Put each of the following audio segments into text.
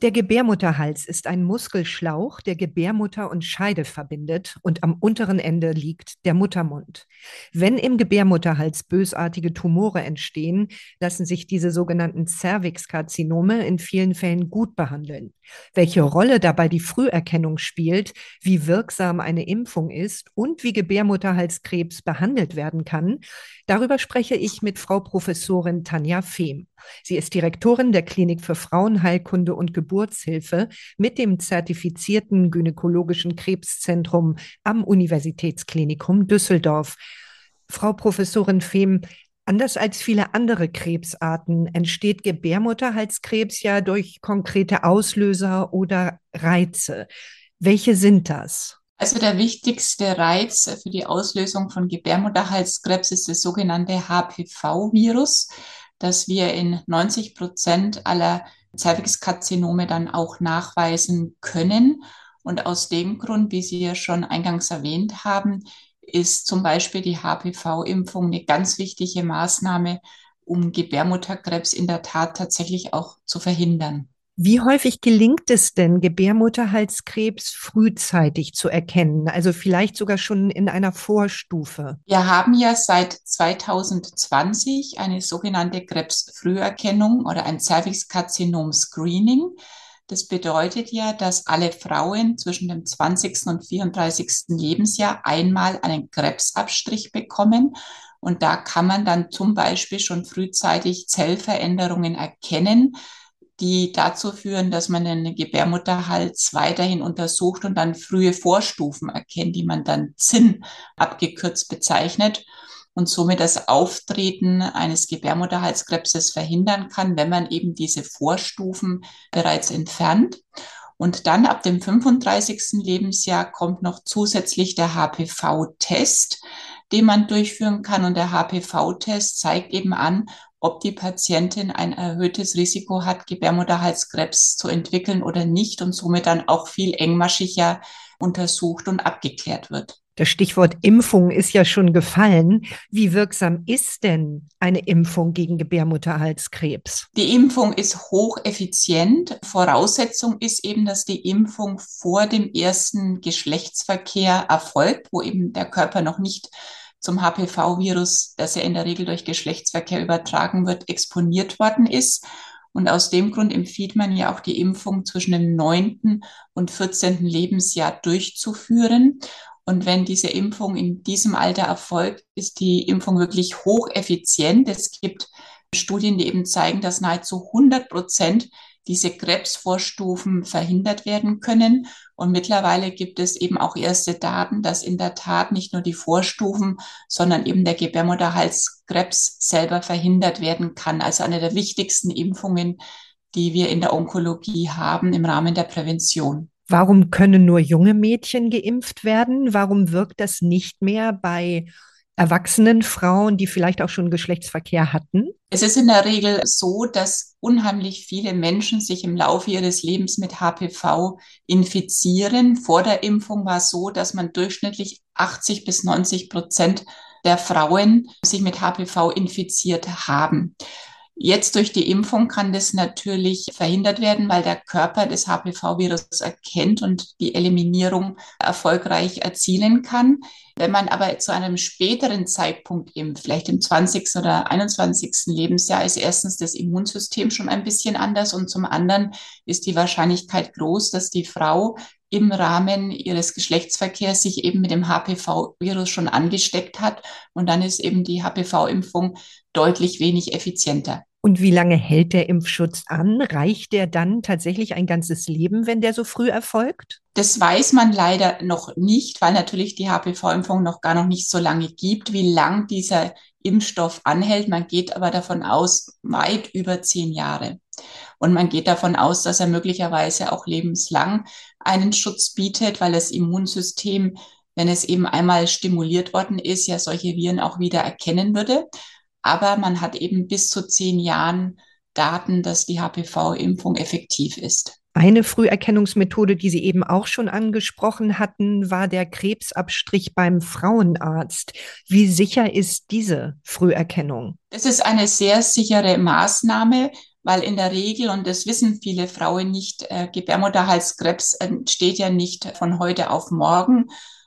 Der Gebärmutterhals ist ein Muskelschlauch, der Gebärmutter und Scheide verbindet und am unteren Ende liegt der Muttermund. Wenn im Gebärmutterhals bösartige Tumore entstehen, lassen sich diese sogenannten Cervixkarzinome in vielen Fällen gut behandeln. Welche Rolle dabei die Früherkennung spielt, wie wirksam eine Impfung ist und wie Gebärmutterhalskrebs behandelt werden kann, darüber spreche ich mit Frau Professorin Tanja Fehm. Sie ist Direktorin der Klinik für Frauenheilkunde und Geburtshilfe mit dem zertifizierten gynäkologischen Krebszentrum am Universitätsklinikum Düsseldorf. Frau Professorin Fehm, Anders als viele andere Krebsarten entsteht Gebärmutterhalskrebs ja durch konkrete Auslöser oder Reize. Welche sind das? Also der wichtigste Reiz für die Auslösung von Gebärmutterhalskrebs ist das sogenannte HPV-Virus dass wir in 90 Prozent aller Cervixkarzinome dann auch nachweisen können. Und aus dem Grund, wie Sie ja schon eingangs erwähnt haben, ist zum Beispiel die HPV-Impfung eine ganz wichtige Maßnahme, um Gebärmutterkrebs in der Tat tatsächlich auch zu verhindern. Wie häufig gelingt es denn, Gebärmutterhalskrebs frühzeitig zu erkennen, also vielleicht sogar schon in einer Vorstufe? Wir haben ja seit 2020 eine sogenannte Krebsfrüherkennung oder ein Cervixkarzinom-Screening. Das bedeutet ja, dass alle Frauen zwischen dem 20. und 34. Lebensjahr einmal einen Krebsabstrich bekommen. Und da kann man dann zum Beispiel schon frühzeitig Zellveränderungen erkennen die dazu führen, dass man den Gebärmutterhals weiterhin untersucht und dann frühe Vorstufen erkennt, die man dann ZIN abgekürzt bezeichnet und somit das Auftreten eines Gebärmutterhalskrebses verhindern kann, wenn man eben diese Vorstufen bereits entfernt. Und dann ab dem 35. Lebensjahr kommt noch zusätzlich der HPV-Test, den man durchführen kann. Und der HPV-Test zeigt eben an, ob die Patientin ein erhöhtes Risiko hat, Gebärmutterhalskrebs zu entwickeln oder nicht und somit dann auch viel engmaschiger untersucht und abgeklärt wird. Das Stichwort Impfung ist ja schon gefallen. Wie wirksam ist denn eine Impfung gegen Gebärmutterhalskrebs? Die Impfung ist hocheffizient. Voraussetzung ist eben, dass die Impfung vor dem ersten Geschlechtsverkehr erfolgt, wo eben der Körper noch nicht zum HPV-Virus, das ja in der Regel durch Geschlechtsverkehr übertragen wird, exponiert worden ist. Und aus dem Grund empfiehlt man ja auch die Impfung zwischen dem neunten und 14. Lebensjahr durchzuführen. Und wenn diese Impfung in diesem Alter erfolgt, ist die Impfung wirklich hocheffizient. Es gibt Studien, die eben zeigen, dass nahezu 100 Prozent diese Krebsvorstufen verhindert werden können. Und mittlerweile gibt es eben auch erste Daten, dass in der Tat nicht nur die Vorstufen, sondern eben der Gebärmutterhalskrebs selber verhindert werden kann. Also eine der wichtigsten Impfungen, die wir in der Onkologie haben im Rahmen der Prävention. Warum können nur junge Mädchen geimpft werden? Warum wirkt das nicht mehr bei erwachsenen Frauen, die vielleicht auch schon Geschlechtsverkehr hatten? Es ist in der Regel so, dass unheimlich viele Menschen sich im Laufe ihres Lebens mit HPV infizieren. Vor der Impfung war es so, dass man durchschnittlich 80 bis 90 Prozent der Frauen sich mit HPV infiziert haben. Jetzt durch die Impfung kann das natürlich verhindert werden, weil der Körper das HPV-Virus erkennt und die Eliminierung erfolgreich erzielen kann. Wenn man aber zu einem späteren Zeitpunkt impft, vielleicht im 20. oder 21. Lebensjahr, ist erstens das Immunsystem schon ein bisschen anders und zum anderen ist die Wahrscheinlichkeit groß, dass die Frau im Rahmen ihres Geschlechtsverkehrs sich eben mit dem HPV-Virus schon angesteckt hat. Und dann ist eben die HPV-Impfung deutlich wenig effizienter. Und wie lange hält der Impfschutz an? Reicht der dann tatsächlich ein ganzes Leben, wenn der so früh erfolgt? Das weiß man leider noch nicht, weil natürlich die HPV-Impfung noch gar noch nicht so lange gibt, wie lang dieser Impfstoff anhält. Man geht aber davon aus, weit über zehn Jahre. Und man geht davon aus, dass er möglicherweise auch lebenslang einen Schutz bietet, weil das Immunsystem, wenn es eben einmal stimuliert worden ist, ja solche Viren auch wieder erkennen würde. Aber man hat eben bis zu zehn Jahren Daten, dass die HPV-Impfung effektiv ist. Eine Früherkennungsmethode, die Sie eben auch schon angesprochen hatten, war der Krebsabstrich beim Frauenarzt. Wie sicher ist diese Früherkennung? Es ist eine sehr sichere Maßnahme, weil in der Regel, und das wissen viele Frauen nicht, äh, Gebärmutterhalskrebs entsteht ja nicht von heute auf morgen,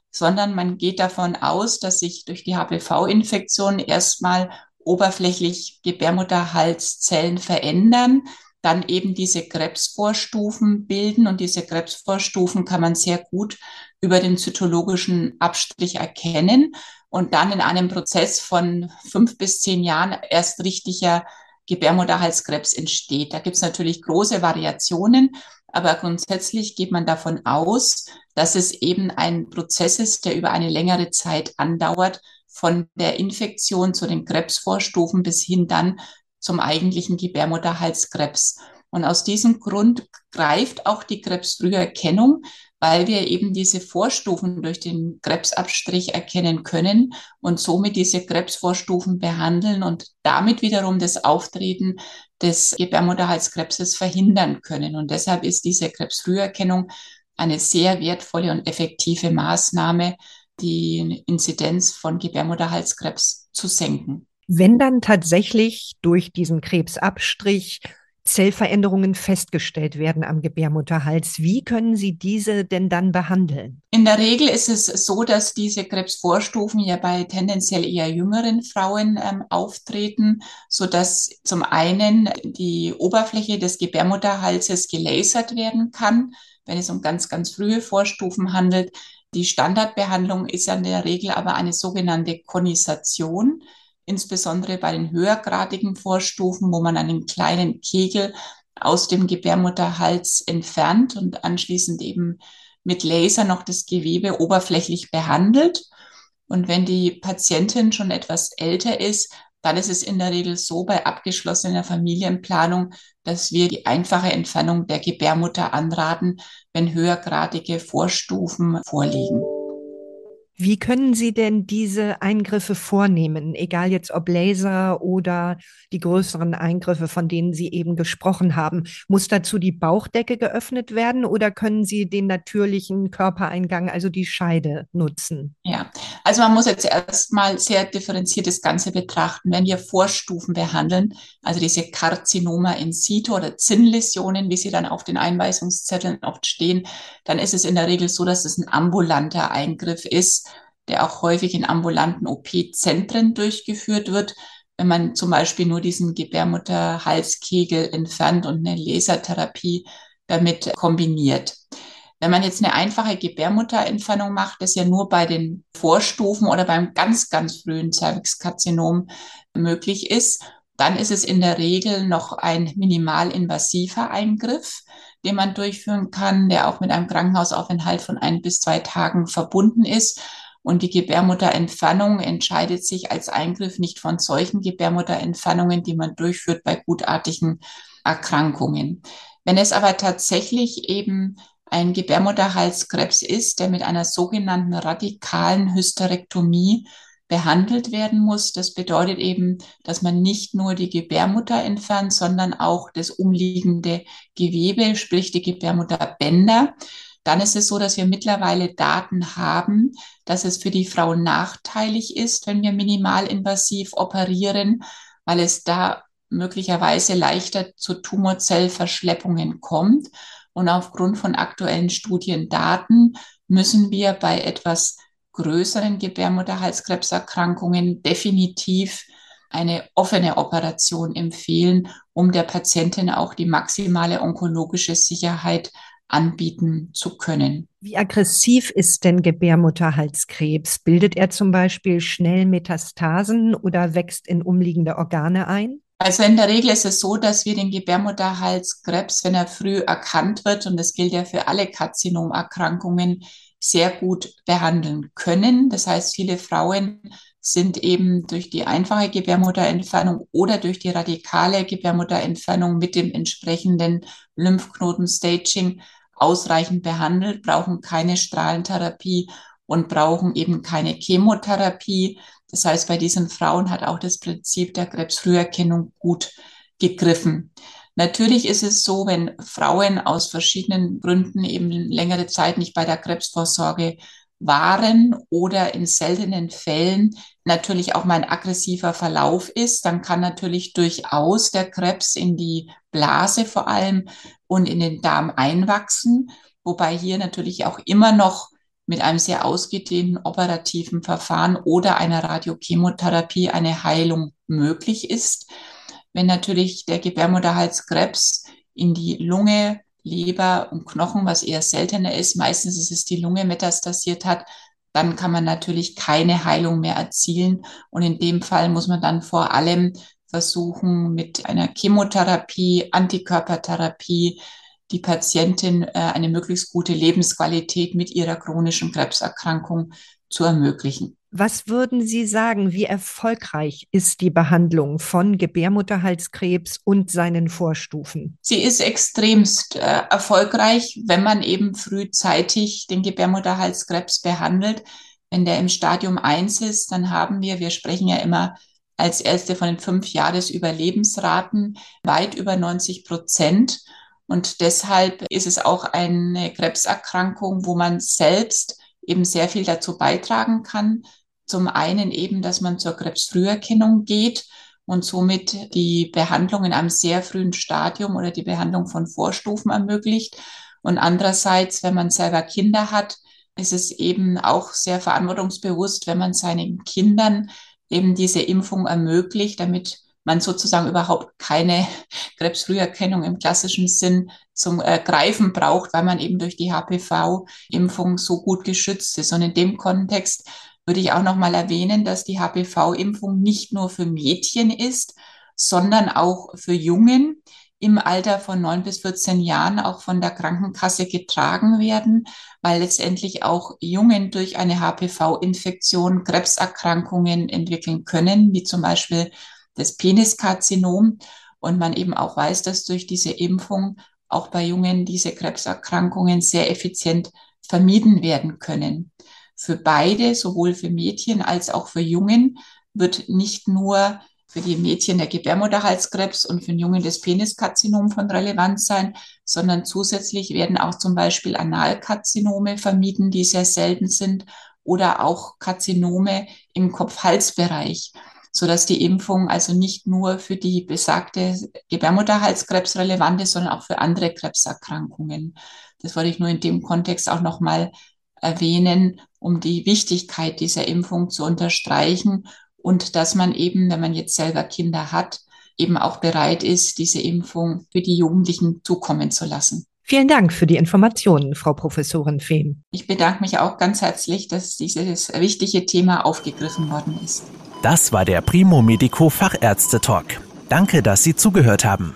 sondern man geht davon aus, dass sich durch die HPV-Infektion erstmal oberflächlich Gebärmutterhalszellen verändern, dann eben diese Krebsvorstufen bilden und diese Krebsvorstufen kann man sehr gut über den zytologischen Abstrich erkennen und dann in einem Prozess von fünf bis zehn Jahren erst richtiger Gebärmutterhalskrebs entsteht. Da gibt es natürlich große Variationen, aber grundsätzlich geht man davon aus, dass es eben ein Prozess ist, der über eine längere Zeit andauert, von der Infektion zu den Krebsvorstufen bis hin dann zum eigentlichen Gebärmutterhalskrebs. Und aus diesem Grund greift auch die Krebsfrüherkennung, weil wir eben diese Vorstufen durch den Krebsabstrich erkennen können und somit diese Krebsvorstufen behandeln und damit wiederum das Auftreten des Gebärmutterhalskrebses verhindern können. Und deshalb ist diese Krebsfrüherkennung eine sehr wertvolle und effektive Maßnahme, die Inzidenz von Gebärmutterhalskrebs zu senken. Wenn dann tatsächlich durch diesen Krebsabstrich Zellveränderungen festgestellt werden am Gebärmutterhals, wie können Sie diese denn dann behandeln? In der Regel ist es so, dass diese Krebsvorstufen ja bei tendenziell eher jüngeren Frauen ähm, auftreten, so dass zum einen die Oberfläche des Gebärmutterhalses gelasert werden kann, wenn es um ganz, ganz frühe Vorstufen handelt. Die Standardbehandlung ist in der Regel aber eine sogenannte Konisation insbesondere bei den höhergradigen Vorstufen, wo man einen kleinen Kegel aus dem Gebärmutterhals entfernt und anschließend eben mit Laser noch das Gewebe oberflächlich behandelt. Und wenn die Patientin schon etwas älter ist, dann ist es in der Regel so bei abgeschlossener Familienplanung, dass wir die einfache Entfernung der Gebärmutter anraten, wenn höhergradige Vorstufen vorliegen. Wie können Sie denn diese Eingriffe vornehmen, egal jetzt ob Laser oder die größeren Eingriffe, von denen Sie eben gesprochen haben? Muss dazu die Bauchdecke geöffnet werden oder können Sie den natürlichen Körpereingang, also die Scheide, nutzen? Ja, also man muss jetzt erstmal sehr differenziert das Ganze betrachten. Wenn wir Vorstufen behandeln, also diese Karzinoma in situ oder Zinnläsionen, wie sie dann auf den Einweisungszetteln oft stehen, dann ist es in der Regel so, dass es ein ambulanter Eingriff ist der auch häufig in ambulanten OP-Zentren durchgeführt wird. Wenn man zum Beispiel nur diesen Gebärmutterhalskegel entfernt und eine Lasertherapie damit kombiniert. Wenn man jetzt eine einfache Gebärmutterentfernung macht, das ja nur bei den Vorstufen oder beim ganz, ganz frühen Cervixkarzinom möglich ist, dann ist es in der Regel noch ein minimalinvasiver Eingriff, den man durchführen kann, der auch mit einem Krankenhausaufenthalt von ein bis zwei Tagen verbunden ist und die Gebärmutterentfernung entscheidet sich als Eingriff nicht von solchen Gebärmutterentfernungen, die man durchführt bei gutartigen Erkrankungen. Wenn es aber tatsächlich eben ein Gebärmutterhalskrebs ist, der mit einer sogenannten radikalen Hysterektomie behandelt werden muss. Das bedeutet eben, dass man nicht nur die Gebärmutter entfernt, sondern auch das umliegende Gewebe, sprich die Gebärmutterbänder dann ist es so, dass wir mittlerweile Daten haben, dass es für die Frau nachteilig ist, wenn wir minimalinvasiv operieren, weil es da möglicherweise leichter zu Tumorzellverschleppungen kommt. Und aufgrund von aktuellen Studiendaten müssen wir bei etwas größeren Gebärmutterhalskrebserkrankungen definitiv eine offene Operation empfehlen, um der Patientin auch die maximale onkologische Sicherheit anbieten zu können. Wie aggressiv ist denn Gebärmutterhalskrebs? Bildet er zum Beispiel schnell Metastasen oder wächst in umliegende Organe ein? Also in der Regel ist es so, dass wir den Gebärmutterhalskrebs, wenn er früh erkannt wird, und das gilt ja für alle Karzinomerkrankungen, sehr gut behandeln können. Das heißt, viele Frauen sind eben durch die einfache Gebärmutterentfernung oder durch die radikale Gebärmutterentfernung mit dem entsprechenden Lymphknotenstaging ausreichend behandelt, brauchen keine Strahlentherapie und brauchen eben keine Chemotherapie. Das heißt, bei diesen Frauen hat auch das Prinzip der Krebsfrüherkennung gut gegriffen. Natürlich ist es so, wenn Frauen aus verschiedenen Gründen eben längere Zeit nicht bei der Krebsvorsorge waren oder in seltenen Fällen natürlich auch mal ein aggressiver Verlauf ist, dann kann natürlich durchaus der Krebs in die Blase vor allem und in den Darm einwachsen, wobei hier natürlich auch immer noch mit einem sehr ausgedehnten operativen Verfahren oder einer Radiochemotherapie eine Heilung möglich ist. Wenn natürlich der Gebärmutterhalskrebs in die Lunge, Leber und Knochen, was eher seltener ist, meistens ist es die Lunge metastasiert hat, dann kann man natürlich keine Heilung mehr erzielen. Und in dem Fall muss man dann vor allem versuchen, mit einer Chemotherapie, Antikörpertherapie, die Patientin äh, eine möglichst gute Lebensqualität mit ihrer chronischen Krebserkrankung zu ermöglichen. Was würden Sie sagen, wie erfolgreich ist die Behandlung von Gebärmutterhalskrebs und seinen Vorstufen? Sie ist extremst äh, erfolgreich, wenn man eben frühzeitig den Gebärmutterhalskrebs behandelt. Wenn der im Stadium 1 ist, dann haben wir, wir sprechen ja immer als erste von den fünf Jahresüberlebensraten, weit über 90 Prozent. Und deshalb ist es auch eine Krebserkrankung, wo man selbst eben sehr viel dazu beitragen kann. Zum einen eben, dass man zur Krebsfrüherkennung geht und somit die Behandlung in einem sehr frühen Stadium oder die Behandlung von Vorstufen ermöglicht. Und andererseits, wenn man selber Kinder hat, ist es eben auch sehr verantwortungsbewusst, wenn man seinen Kindern eben diese Impfung ermöglicht, damit man sozusagen überhaupt keine Krebsfrüherkennung im klassischen Sinn zum äh, Greifen braucht, weil man eben durch die HPV-Impfung so gut geschützt ist. Und in dem Kontext würde ich auch noch mal erwähnen, dass die HPV-Impfung nicht nur für Mädchen ist, sondern auch für Jungen im Alter von neun bis 14 Jahren auch von der Krankenkasse getragen werden, weil letztendlich auch Jungen durch eine HPV-Infektion Krebserkrankungen entwickeln können, wie zum Beispiel das Peniskarzinom. Und man eben auch weiß, dass durch diese Impfung auch bei Jungen diese Krebserkrankungen sehr effizient vermieden werden können. Für beide, sowohl für Mädchen als auch für Jungen, wird nicht nur für die Mädchen der Gebärmutterhalskrebs und für den Jungen das Peniskarzinom von Relevanz sein, sondern zusätzlich werden auch zum Beispiel Analkarzinome vermieden, die sehr selten sind, oder auch Karzinome im Kopf-Hals-Bereich so dass die Impfung also nicht nur für die besagte Gebärmutterhalskrebs relevant ist, sondern auch für andere Krebserkrankungen. Das wollte ich nur in dem Kontext auch nochmal erwähnen, um die Wichtigkeit dieser Impfung zu unterstreichen und dass man eben, wenn man jetzt selber Kinder hat, eben auch bereit ist, diese Impfung für die Jugendlichen zukommen zu lassen. Vielen Dank für die Informationen, Frau Professorin Fehm. Ich bedanke mich auch ganz herzlich, dass dieses wichtige Thema aufgegriffen worden ist. Das war der Primo Medico Fachärzte Talk. Danke, dass Sie zugehört haben.